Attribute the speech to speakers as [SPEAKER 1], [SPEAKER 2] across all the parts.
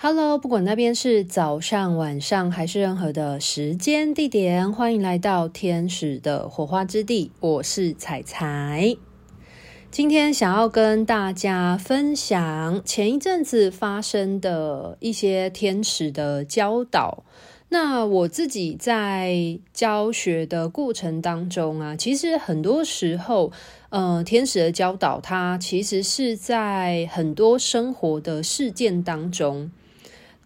[SPEAKER 1] Hello，不管那边是早上、晚上还是任何的时间地点，欢迎来到天使的火花之地。我是彩彩，今天想要跟大家分享前一阵子发生的一些天使的教导。那我自己在教学的过程当中啊，其实很多时候，呃，天使的教导，它其实是在很多生活的事件当中。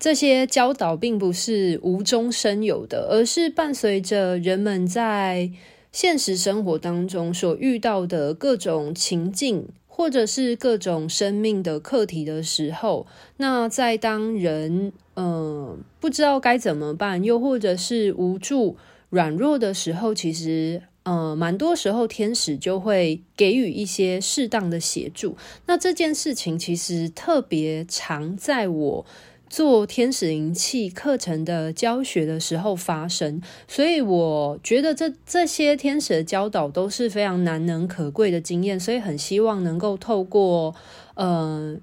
[SPEAKER 1] 这些教导并不是无中生有的，而是伴随着人们在现实生活当中所遇到的各种情境，或者是各种生命的课题的时候，那在当人呃不知道该怎么办，又或者是无助、软弱的时候，其实呃蛮多时候天使就会给予一些适当的协助。那这件事情其实特别常在我。做天使灵气课程的教学的时候发生，所以我觉得这这些天使的教导都是非常难能可贵的经验，所以很希望能够透过呃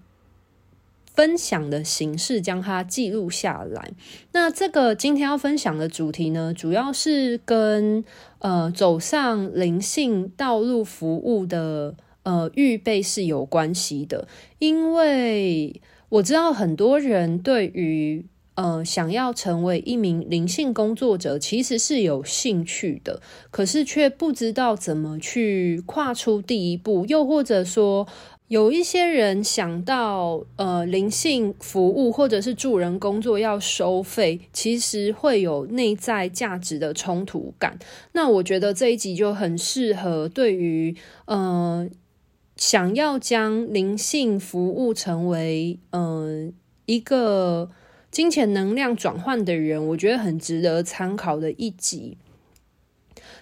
[SPEAKER 1] 分享的形式将它记录下来。那这个今天要分享的主题呢，主要是跟呃走上灵性道路服务的呃预备是有关系的，因为。我知道很多人对于呃想要成为一名灵性工作者其实是有兴趣的，可是却不知道怎么去跨出第一步，又或者说有一些人想到呃灵性服务或者是助人工作要收费，其实会有内在价值的冲突感。那我觉得这一集就很适合对于呃。想要将灵性服务成为嗯、一个金钱能量转换的人，我觉得很值得参考的一集。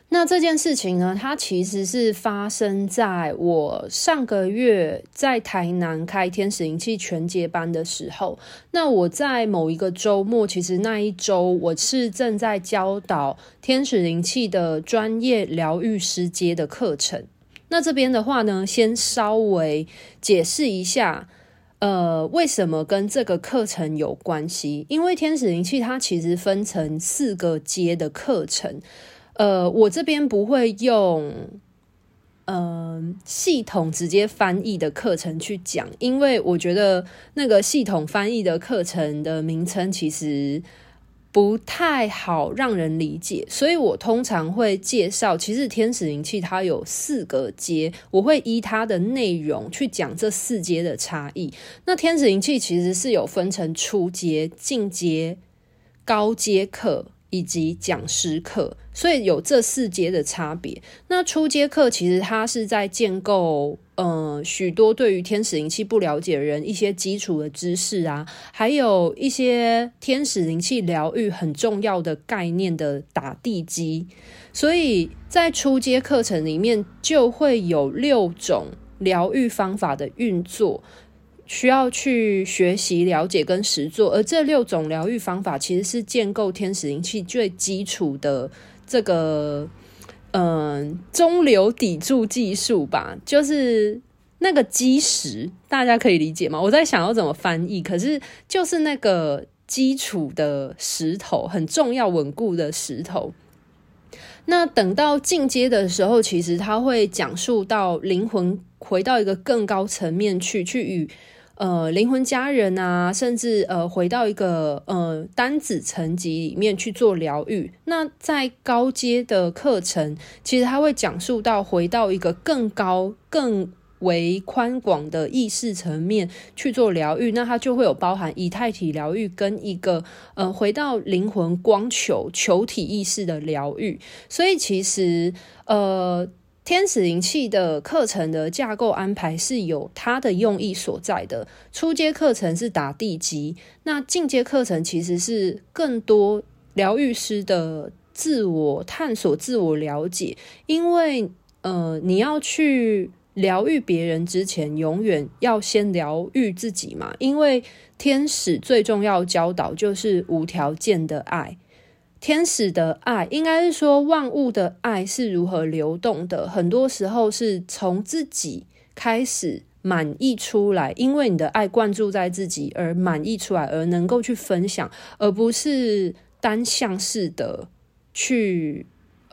[SPEAKER 1] 那这件事情呢，它其实是发生在我上个月在台南开天使灵气全阶班的时候。那我在某一个周末，其实那一周我是正在教导天使灵气的专业疗愈师阶的课程。那这边的话呢，先稍微解释一下，呃，为什么跟这个课程有关系？因为天使灵气它其实分成四个阶的课程，呃，我这边不会用，嗯、系统直接翻译的课程去讲，因为我觉得那个系统翻译的课程的名称其实。不太好让人理解，所以我通常会介绍，其实天使灵气它有四个阶，我会依它的内容去讲这四阶的差异。那天使灵气其实是有分成初阶、进阶、高阶课。以及讲师课，所以有这四阶的差别。那初阶课其实它是在建构，呃，许多对于天使灵气不了解的人一些基础的知识啊，还有一些天使灵气疗愈很重要的概念的打地基。所以在初阶课程里面就会有六种疗愈方法的运作。需要去学习、了解跟实作，而这六种疗愈方法其实是建构天使灵气最基础的这个，嗯、中流砥柱技术吧，就是那个基石，大家可以理解吗？我在想要怎么翻译，可是就是那个基础的石头，很重要、稳固的石头。那等到进阶的时候，其实他会讲述到灵魂回到一个更高层面去，去与。呃，灵魂家人啊，甚至呃，回到一个呃单子层级里面去做疗愈。那在高阶的课程，其实它会讲述到回到一个更高、更为宽广的意识层面去做疗愈。那它就会有包含以太体疗愈跟一个呃回到灵魂光球球体意识的疗愈。所以其实呃。天使灵气的课程的架构安排是有它的用意所在的。初阶课程是打地基，那进阶课程其实是更多疗愈师的自我探索、自我了解。因为呃，你要去疗愈别人之前，永远要先疗愈自己嘛。因为天使最重要教导就是无条件的爱。天使的爱，应该是说万物的爱是如何流动的。很多时候是从自己开始满溢出来，因为你的爱灌注在自己而满溢出来，而能够去分享，而不是单向式的去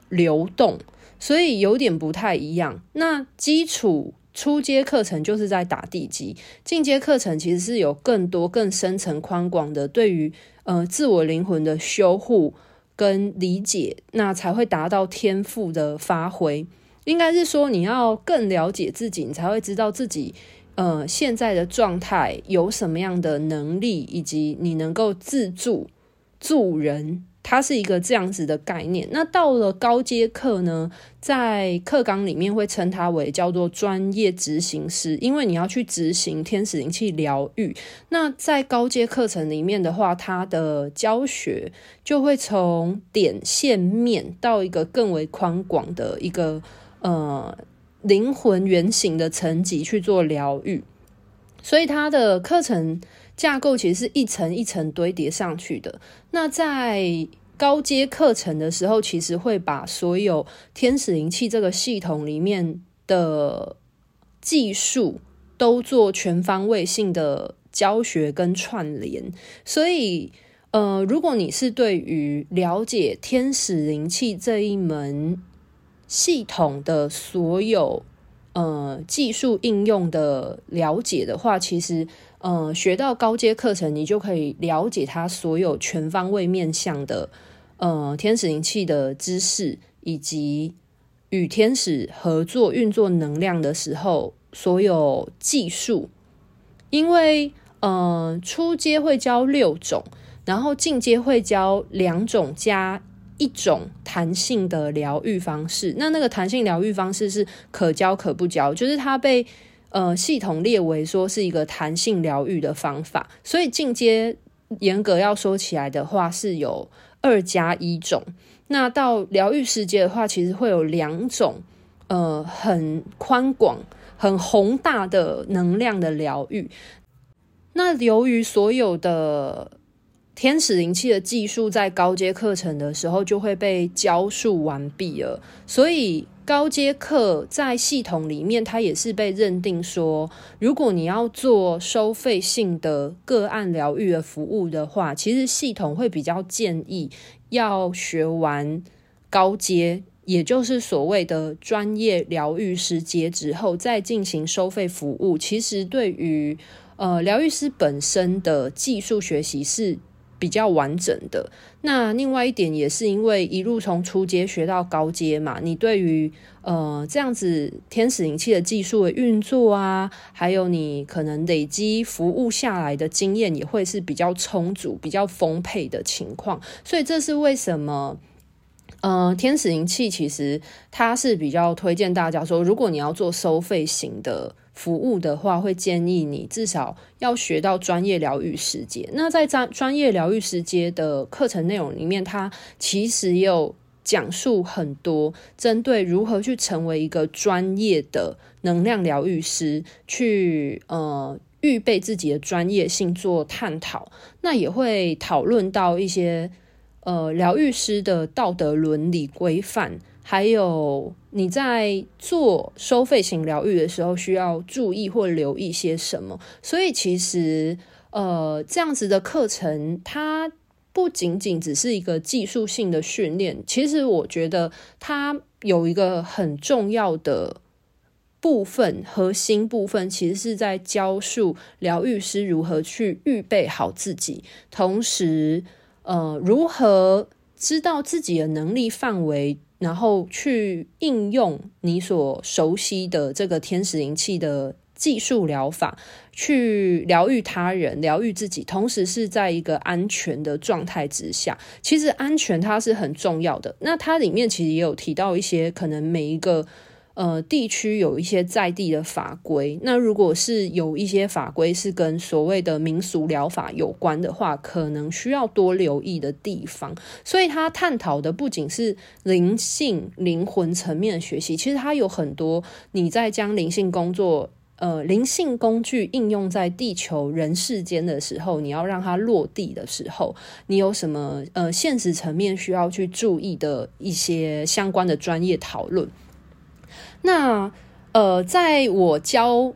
[SPEAKER 1] 流动，所以有点不太一样。那基础初阶课程就是在打地基，进阶课程其实是有更多更深层宽广的对于呃自我灵魂的修护跟理解，那才会达到天赋的发挥。应该是说，你要更了解自己，你才会知道自己，呃，现在的状态有什么样的能力，以及你能够自助助人，它是一个这样子的概念。那到了高阶课呢，在课纲里面会称它为叫做专业执行师，因为你要去执行天使灵气疗愈。那在高阶课程里面的话，它的教学就会从点线面到一个更为宽广的一个。呃，灵魂原型的层级去做疗愈，所以它的课程架构其实是一层一层堆叠上去的。那在高阶课程的时候，其实会把所有天使灵气这个系统里面的技术都做全方位性的教学跟串联。所以，呃，如果你是对于了解天使灵气这一门，系统的所有呃技术应用的了解的话，其实呃学到高阶课程，你就可以了解它所有全方位面向的呃天使灵气的知识，以及与天使合作运作能量的时候所有技术。因为呃初阶会教六种，然后进阶会教两种加。一种弹性的疗愈方式，那那个弹性疗愈方式是可教可不教，就是它被呃系统列为说是一个弹性疗愈的方法。所以进阶严格要说起来的话，是有二加一种。那到疗愈世界的话，其实会有两种呃很宽广、很宏大的能量的疗愈。那由于所有的天使灵气的技术在高阶课程的时候就会被教述完毕了，所以高阶课在系统里面，它也是被认定说，如果你要做收费性的个案疗愈的服务的话，其实系统会比较建议要学完高阶，也就是所谓的专业疗愈师阶之后，再进行收费服务。其实对于呃疗愈师本身的技术学习是。比较完整的。那另外一点也是因为一路从初阶学到高阶嘛，你对于呃这样子天使灵气的技术的运作啊，还有你可能累积服务下来的经验也会是比较充足、比较丰沛的情况。所以这是为什么呃天使灵气其实它是比较推荐大家说，如果你要做收费型的。服务的话，会建议你至少要学到专业疗愈师阶。那在专专业疗愈师阶的课程内容里面，它其实也有讲述很多针对如何去成为一个专业的能量疗愈师，去呃预备自己的专业性做探讨。那也会讨论到一些呃疗愈师的道德伦理规范。还有你在做收费型疗愈的时候，需要注意或留意些什么？所以其实，呃，这样子的课程，它不仅仅只是一个技术性的训练。其实我觉得它有一个很重要的部分，核心部分，其实是在教述疗愈师如何去预备好自己，同时，呃，如何知道自己的能力范围。然后去应用你所熟悉的这个天使灵气的技术疗法，去疗愈他人、疗愈自己，同时是在一个安全的状态之下。其实安全它是很重要的。那它里面其实也有提到一些可能每一个。呃，地区有一些在地的法规，那如果是有一些法规是跟所谓的民俗疗法有关的话，可能需要多留意的地方。所以，他探讨的不仅是灵性、灵魂层面的学习，其实它有很多你在将灵性工作、呃，灵性工具应用在地球人世间的时候，你要让它落地的时候，你有什么呃现实层面需要去注意的一些相关的专业讨论。那呃，在我教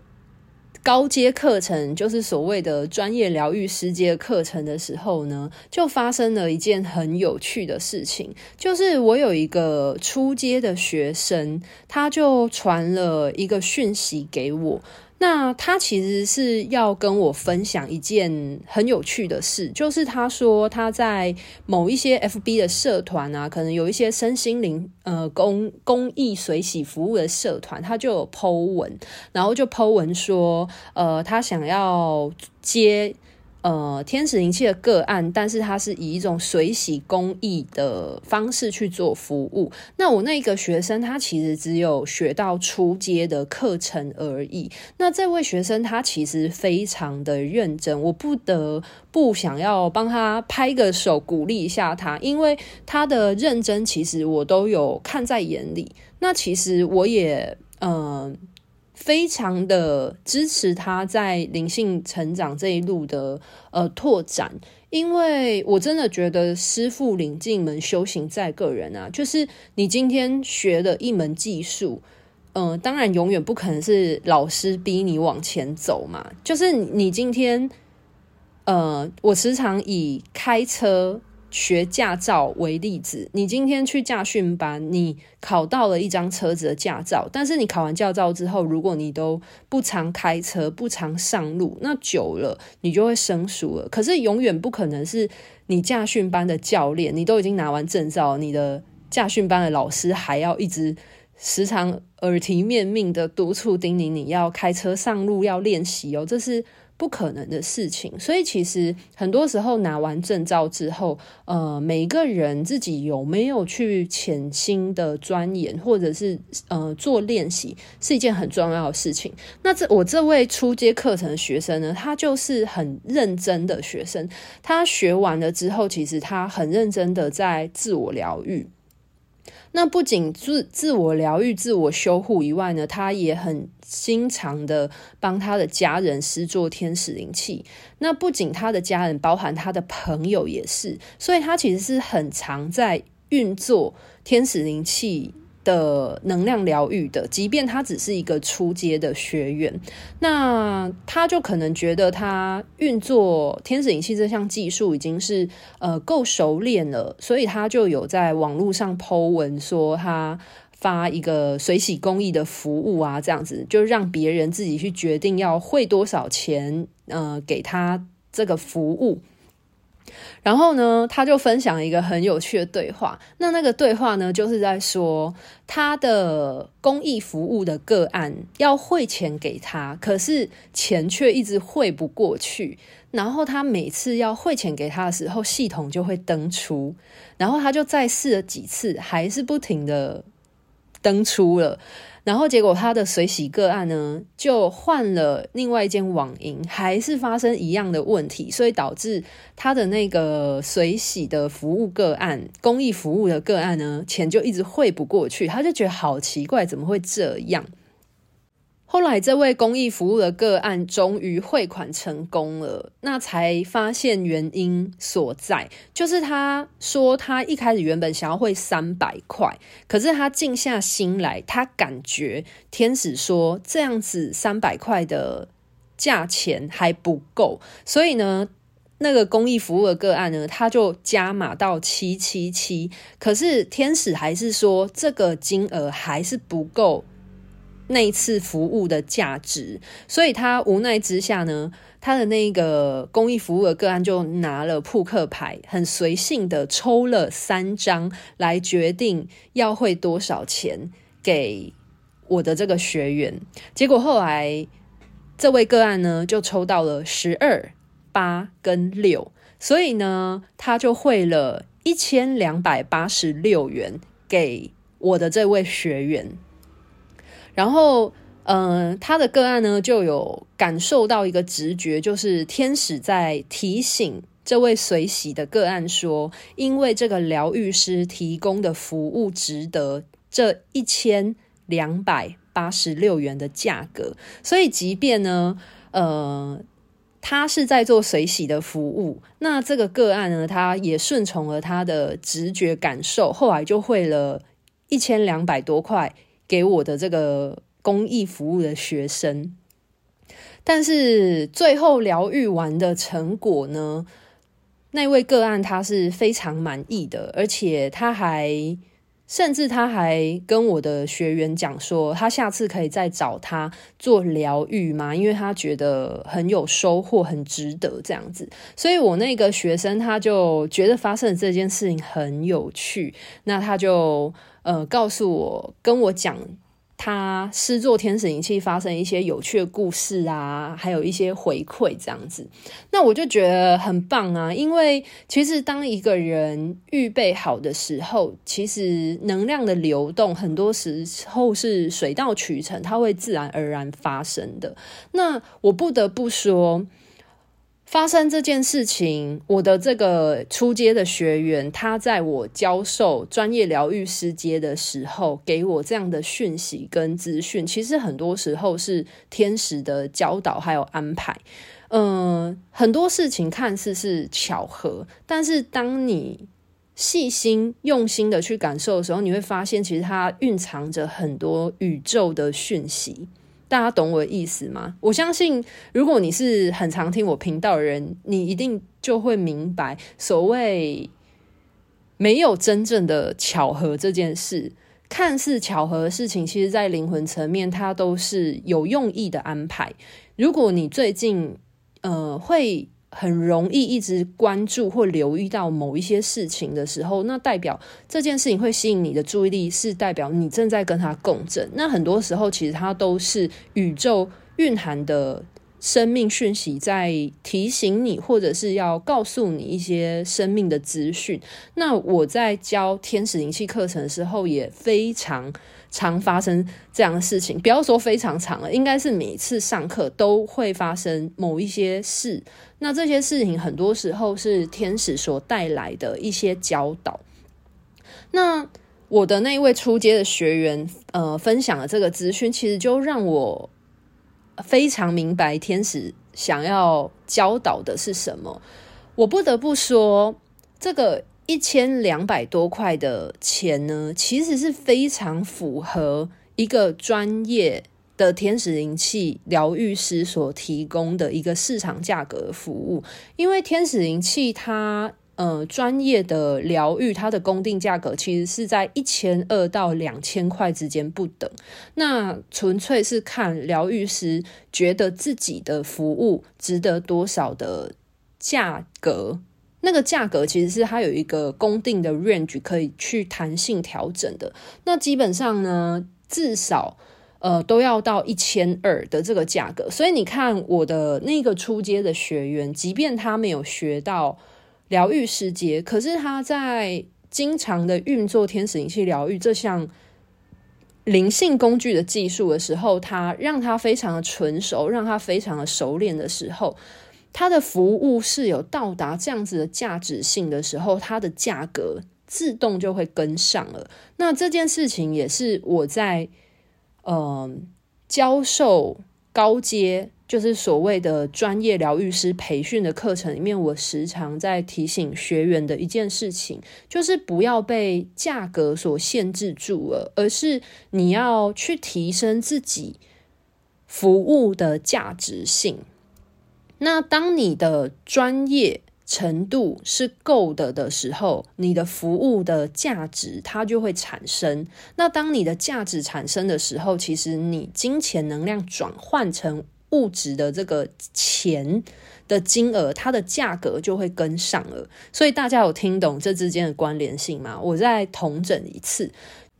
[SPEAKER 1] 高阶课程，就是所谓的专业疗愈师阶课程的时候呢，就发生了一件很有趣的事情，就是我有一个初阶的学生，他就传了一个讯息给我。那他其实是要跟我分享一件很有趣的事，就是他说他在某一些 FB 的社团啊，可能有一些身心灵呃公公益水洗服务的社团，他就有 po 文，然后就 po 文说，呃，他想要接。呃，天使灵气的个案，但是它是以一种随喜公益的方式去做服务。那我那个学生，他其实只有学到初阶的课程而已。那这位学生，他其实非常的认真，我不得不想要帮他拍个手，鼓励一下他，因为他的认真，其实我都有看在眼里。那其实我也，嗯、非常的支持他在灵性成长这一路的呃拓展，因为我真的觉得师傅领进门，修行在个人啊。就是你今天学的一门技术，嗯、呃，当然永远不可能是老师逼你往前走嘛。就是你今天，呃，我时常以开车。学驾照为例子，你今天去驾训班，你考到了一张车子的驾照，但是你考完驾照之后，如果你都不常开车、不常上路，那久了你就会生疏了。可是永远不可能是你驾训班的教练，你都已经拿完证照，你的驾训班的老师还要一直时常耳提面命的督促叮咛你要开车上路要练习哦，这是。不可能的事情，所以其实很多时候拿完证照之后，呃，每一个人自己有没有去潜心的钻研，或者是呃做练习，是一件很重要的事情。那这我这位初阶课程的学生呢，他就是很认真的学生，他学完了之后，其实他很认真的在自我疗愈。那不仅自自我疗愈、自我修护以外呢，他也很经常的帮他的家人施作天使灵气。那不仅他的家人，包含他的朋友也是，所以他其实是很常在运作天使灵气的能量疗愈的，即便他只是一个初阶的学员，那他就可能觉得他运作天使灵气这项技术已经是呃够熟练了，所以他就有在网络上剖文说他发一个水洗公益的服务啊，这样子就让别人自己去决定要汇多少钱，呃，给他这个服务。然后呢，他就分享一个很有趣的对话。那那个对话呢，就是在说他的公益服务的个案要汇钱给他，可是钱却一直汇不过去。然后他每次要汇钱给他的时候，系统就会登出。然后他就再试了几次，还是不停的登出了。然后结果他的水洗个案呢，就换了另外一间网银，还是发生一样的问题，所以导致他的那个水洗的服务个案、公益服务的个案呢，钱就一直汇不过去，他就觉得好奇怪，怎么会这样？后来，这位公益服务的个案终于汇款成功了，那才发现原因所在，就是他说他一开始原本想要汇三百块，可是他静下心来，他感觉天使说这样子三百块的价钱还不够，所以呢，那个公益服务的个案呢，他就加码到七七七，可是天使还是说这个金额还是不够。那一次服务的价值，所以他无奈之下呢，他的那个公益服务的个案就拿了扑克牌，很随性的抽了三张来决定要汇多少钱给我的这个学员。结果后来这位个案呢，就抽到了十二、八跟六，所以呢，他就汇了一千两百八十六元给我的这位学员。然后，嗯、呃，他的个案呢，就有感受到一个直觉，就是天使在提醒这位随喜的个案说，因为这个疗愈师提供的服务值得这一千两百八十六元的价格，所以即便呢，呃，他是在做随喜的服务，那这个个案呢，他也顺从了他的直觉感受，后来就汇了一千两百多块。给我的这个公益服务的学生，但是最后疗愈完的成果呢，那位个案他是非常满意的，而且他还。甚至他还跟我的学员讲说，他下次可以再找他做疗愈吗？因为他觉得很有收获，很值得这样子。所以我那个学生他就觉得发生的这件事情很有趣，那他就呃告诉我，跟我讲。他施作天使灵气发生一些有趣的故事啊，还有一些回馈这样子，那我就觉得很棒啊。因为其实当一个人预备好的时候，其实能量的流动很多时候是水到渠成，它会自然而然发生的。那我不得不说。发生这件事情，我的这个初阶的学员，他在我教授专业疗愈师阶的时候，给我这样的讯息跟资讯，其实很多时候是天使的教导还有安排。嗯，很多事情看似是巧合，但是当你细心用心的去感受的时候，你会发现，其实它蕴藏着很多宇宙的讯息。大家懂我的意思吗？我相信，如果你是很常听我频道的人，你一定就会明白，所谓没有真正的巧合这件事，看似巧合的事情，其实在灵魂层面，它都是有用意的安排。如果你最近，呃，会。很容易一直关注或留意到某一些事情的时候，那代表这件事情会吸引你的注意力，是代表你正在跟它共振。那很多时候，其实它都是宇宙蕴含的生命讯息，在提醒你，或者是要告诉你一些生命的资讯。那我在教天使灵气课程的时候，也非常。常发生这样的事情，不要说非常常了，应该是每次上课都会发生某一些事。那这些事情很多时候是天使所带来的一些教导。那我的那一位初阶的学员，呃，分享了这个资讯，其实就让我非常明白天使想要教导的是什么。我不得不说，这个。一千两百多块的钱呢，其实是非常符合一个专业的天使灵气疗愈师所提供的一个市场价格服务。因为天使灵气它呃专业的疗愈，它的公定价格其实是在一千二到两千块之间不等。那纯粹是看疗愈师觉得自己的服务值得多少的价格。那个价格其实是它有一个公定的 range 可以去弹性调整的。那基本上呢，至少呃都要到一千二的这个价格。所以你看我的那个初阶的学员，即便他没有学到疗愈师阶，可是他在经常的运作天使灵气疗愈这项灵性工具的技术的时候，他让他非常的纯熟，让他非常的熟练的时候。它的服务是有到达这样子的价值性的时候，它的价格自动就会跟上了。那这件事情也是我在呃教授高阶，就是所谓的专业疗愈师培训的课程里面，我时常在提醒学员的一件事情，就是不要被价格所限制住了，而是你要去提升自己服务的价值性。那当你的专业程度是够的的时候，你的服务的价值它就会产生。那当你的价值产生的时候，其实你金钱能量转换成物质的这个钱的金额，它的价格就会跟上了。所以大家有听懂这之间的关联性吗？我再统整一次，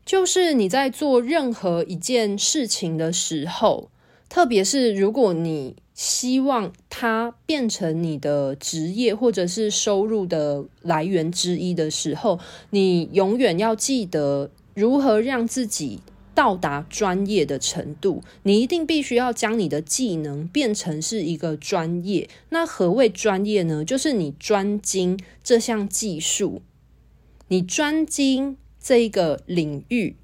[SPEAKER 1] 就是你在做任何一件事情的时候，特别是如果你希望它变成你的职业或者是收入的来源之一的时候，你永远要记得如何让自己到达专业的程度。你一定必须要将你的技能变成是一个专业。那何谓专业呢？就是你专精这项技术，你专精这一个领域。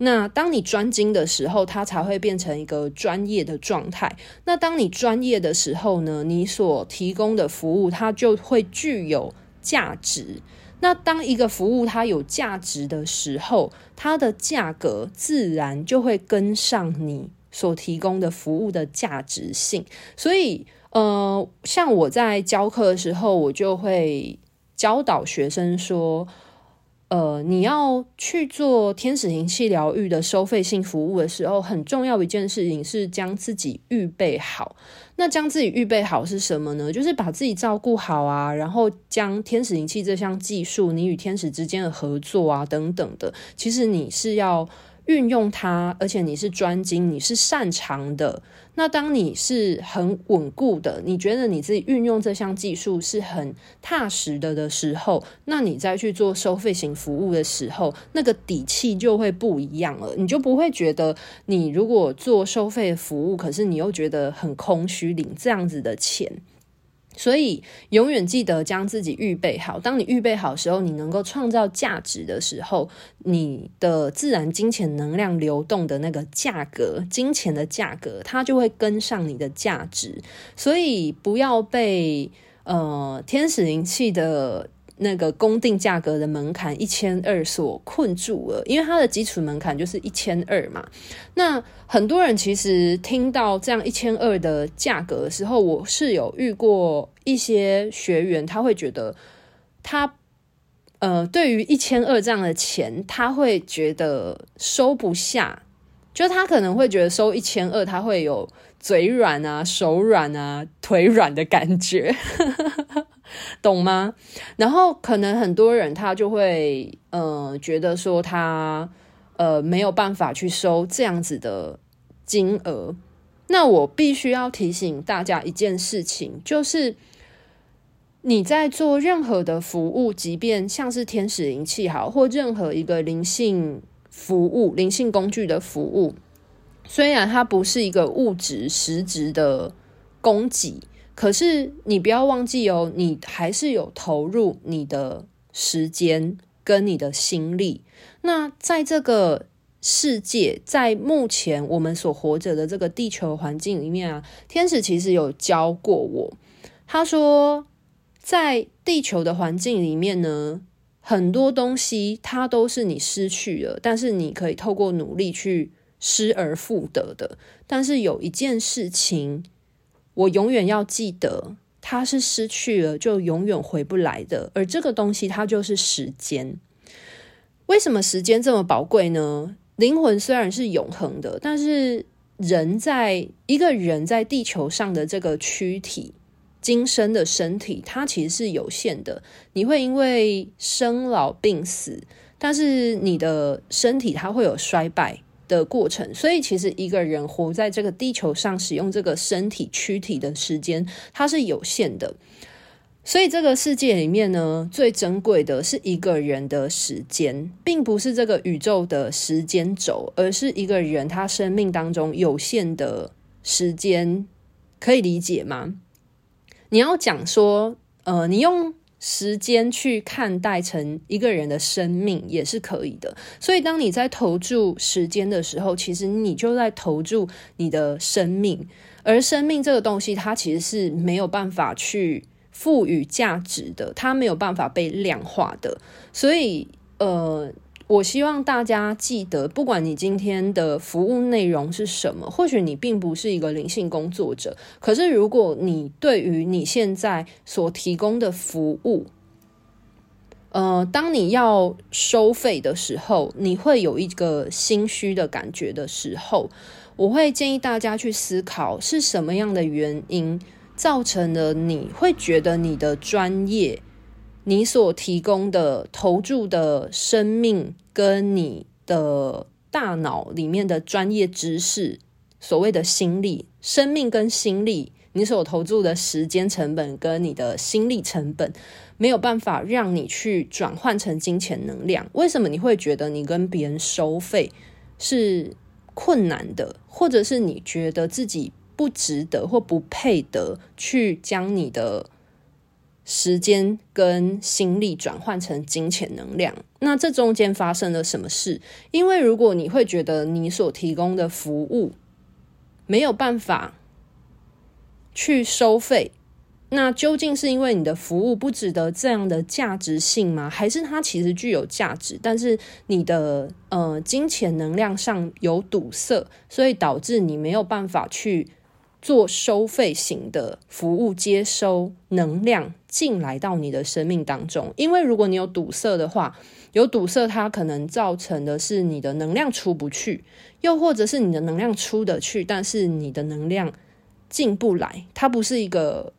[SPEAKER 1] 那当你专精的时候，它才会变成一个专业的状态。那当你专业的时候呢，你所提供的服务它就会具有价值。那当一个服务它有价值的时候，它的价格自然就会跟上你所提供的服务的价值性。所以，呃，像我在教课的时候，我就会教导学生说。呃，你要去做天使灵气疗愈的收费性服务的时候，很重要一件事情是将自己预备好。那将自己预备好是什么呢？就是把自己照顾好啊，然后将天使灵气这项技术，你与天使之间的合作啊，等等的，其实你是要。运用它，而且你是专精，你是擅长的。那当你是很稳固的，你觉得你自己运用这项技术是很踏实的的时候，那你再去做收费型服务的时候，那个底气就会不一样了。你就不会觉得你如果做收费服务，可是你又觉得很空虚，领这样子的钱。所以，永远记得将自己预备好。当你预备好的时候，你能够创造价值的时候，你的自然金钱能量流动的那个价格，金钱的价格，它就会跟上你的价值。所以，不要被呃天使灵气的。那个公定价格的门槛一千二所困住了，因为它的基础门槛就是一千二嘛。那很多人其实听到这样一千二的价格的时候，我是有遇过一些学员，他会觉得他呃，对于一千二这样的钱，他会觉得收不下，就他可能会觉得收一千二，他会有嘴软啊、手软啊、腿软的感觉。懂吗？然后可能很多人他就会呃觉得说他呃没有办法去收这样子的金额。那我必须要提醒大家一件事情，就是你在做任何的服务，即便像是天使灵气好，或任何一个灵性服务、灵性工具的服务，虽然它不是一个物质实质的供给。可是你不要忘记哦，你还是有投入你的时间跟你的心力。那在这个世界，在目前我们所活着的这个地球环境里面啊，天使其实有教过我，他说，在地球的环境里面呢，很多东西它都是你失去了，但是你可以透过努力去失而复得的。但是有一件事情。我永远要记得，它是失去了就永远回不来的，而这个东西它就是时间。为什么时间这么宝贵呢？灵魂虽然是永恒的，但是人在一个人在地球上的这个躯体、今生的身体，它其实是有限的。你会因为生老病死，但是你的身体它会有衰败的过程，所以其实一个人活在这个地球上，使用这个身体躯体的时间，它是有限的。所以这个世界里面呢，最珍贵的是一个人的时间，并不是这个宇宙的时间轴，而是一个人他生命当中有限的时间，可以理解吗？你要讲说，呃，你用。时间去看待成一个人的生命也是可以的，所以当你在投注时间的时候，其实你就在投注你的生命，而生命这个东西，它其实是没有办法去赋予价值的，它没有办法被量化的，所以呃。我希望大家记得，不管你今天的服务内容是什么，或许你并不是一个灵性工作者，可是如果你对于你现在所提供的服务，呃，当你要收费的时候，你会有一个心虚的感觉的时候，我会建议大家去思考是什么样的原因造成了你会觉得你的专业。你所提供的投注的生命，跟你的大脑里面的专业知识，所谓的心力、生命跟心力，你所投注的时间成本跟你的心力成本，没有办法让你去转换成金钱能量。为什么你会觉得你跟别人收费是困难的，或者是你觉得自己不值得或不配得去将你的时间跟心力转换成金钱能量，那这中间发生了什么事？因为如果你会觉得你所提供的服务没有办法去收费，那究竟是因为你的服务不值得这样的价值性吗？还是它其实具有价值，但是你的呃金钱能量上有堵塞，所以导致你没有办法去做收费型的服务，接收能量进来到你的生命当中？因为如果你有堵塞的话，有堵塞，它可能造成的是你的能量出不去，又或者是你的能量出得去，但是你的能量进不来，它不是一个。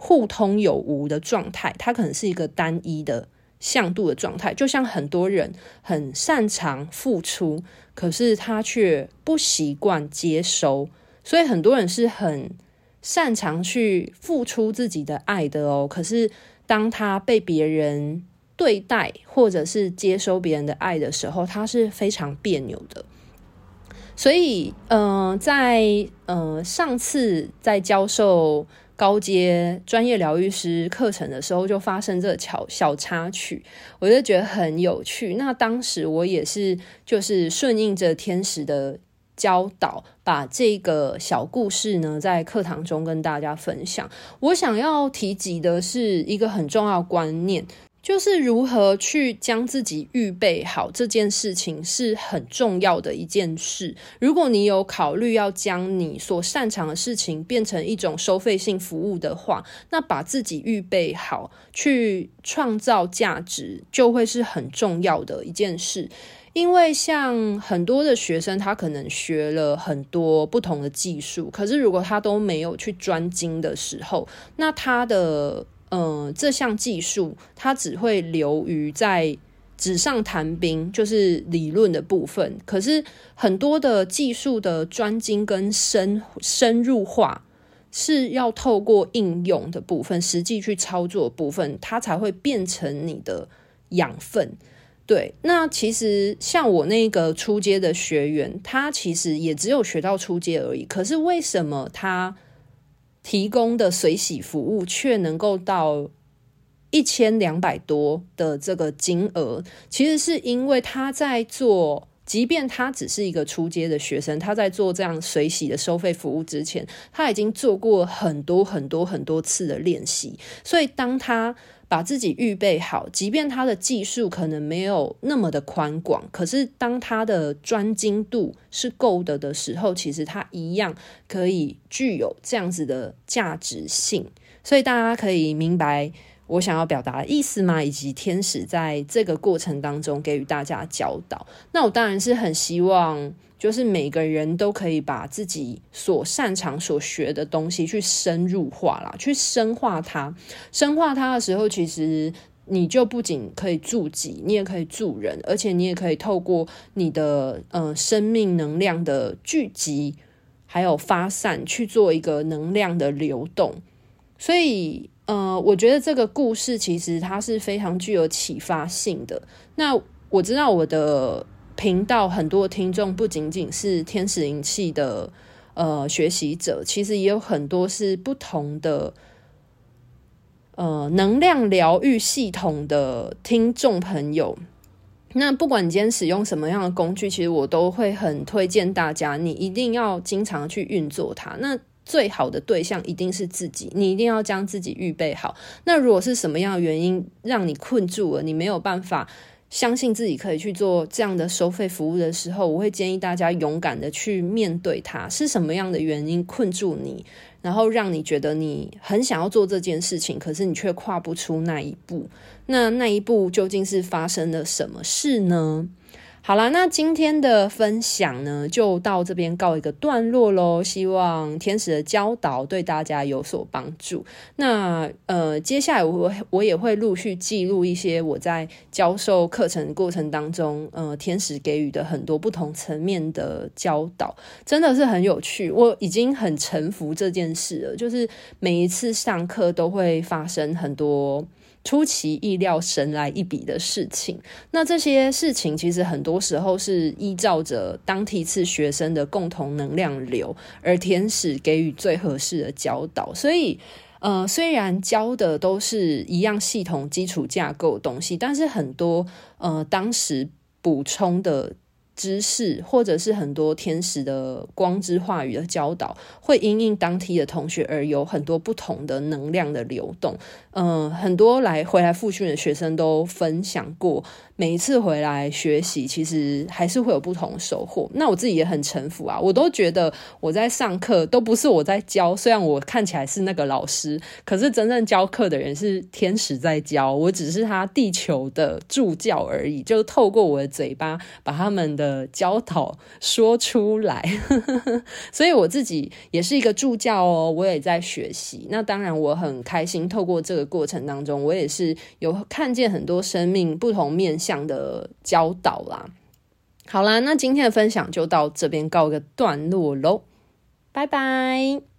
[SPEAKER 1] 互通有无的状态，它可能是一个单一的向度的状态。就像很多人很擅长付出，可是他却不习惯接收，所以很多人是很擅长去付出自己的爱的哦。可是当他被别人对待，或者是接收别人的爱的时候，他是非常别扭的。所以，嗯、在呃上次在教授。高阶专业疗愈师课程的时候，就发生这小小插曲，我就觉得很有趣。那当时我也是，就是顺应着天使的教导，把这个小故事呢，在课堂中跟大家分享。我想要提及的是一个很重要的观念。就是如何去将自己预备好这件事情是很重要的一件事。如果你有考虑要将你所擅长的事情变成一种收费性服务的话，那把自己预备好去创造价值，就会是很重要的一件事。因为像很多的学生，他可能学了很多不同的技术，可是如果他都没有去专精的时候，那他的。呃，这项技术它只会流于在纸上谈兵，就是理论的部分。可是很多的技术的专精跟深深入化，是要透过应用的部分，实际去操作部分，它才会变成你的养分。对，那其实像我那个初阶的学员，他其实也只有学到初阶而已。可是为什么他？提供的随洗服务却能够到一千两百多的这个金额，其实是因为他在做，即便他只是一个初阶的学生，他在做这样随洗的收费服务之前，他已经做过很多很多很多次的练习，所以当他。把自己预备好，即便他的技术可能没有那么的宽广，可是当他的专精度是够的的时候，其实他一样可以具有这样子的价值性。所以大家可以明白我想要表达的意思吗？以及天使在这个过程当中给予大家教导。那我当然是很希望。就是每个人都可以把自己所擅长、所学的东西去深入化啦，去深化它。深化它的时候，其实你就不仅可以助己，你也可以助人，而且你也可以透过你的呃生命能量的聚集，还有发散，去做一个能量的流动。所以，呃，我觉得这个故事其实它是非常具有启发性的。那我知道我的。频道很多听众不仅仅是天使灵气的呃学习者，其实也有很多是不同的呃能量疗愈系统的听众朋友。那不管你今天使用什么样的工具，其实我都会很推荐大家，你一定要经常去运作它。那最好的对象一定是自己，你一定要将自己预备好。那如果是什么样的原因让你困住了，你没有办法。相信自己可以去做这样的收费服务的时候，我会建议大家勇敢的去面对它，是什么样的原因困住你，然后让你觉得你很想要做这件事情，可是你却跨不出那一步。那那一步究竟是发生了什么事呢？好啦，那今天的分享呢，就到这边告一个段落喽。希望天使的教导对大家有所帮助。那呃，接下来我我也会陆续记录一些我在教授课程过程当中，呃，天使给予的很多不同层面的教导，真的是很有趣。我已经很臣服这件事了，就是每一次上课都会发生很多。出其意料、神来一笔的事情，那这些事情其实很多时候是依照着当梯次学生的共同能量流，而天使给予最合适的教导。所以，呃，虽然教的都是一样系统基础架构东西，但是很多呃当时补充的知识，或者是很多天使的光之话语的教导，会因应当梯的同学而有很多不同的能量的流动。嗯、很多来回来复训的学生都分享过，每一次回来学习，其实还是会有不同收获。那我自己也很臣服啊，我都觉得我在上课都不是我在教，虽然我看起来是那个老师，可是真正教课的人是天使在教，我只是他地球的助教而已，就透过我的嘴巴把他们的。呃，教导说出来，所以我自己也是一个助教哦，我也在学习。那当然，我很开心，透过这个过程当中，我也是有看见很多生命不同面向的教导啦。好啦，那今天的分享就到这边告个段落喽，拜拜。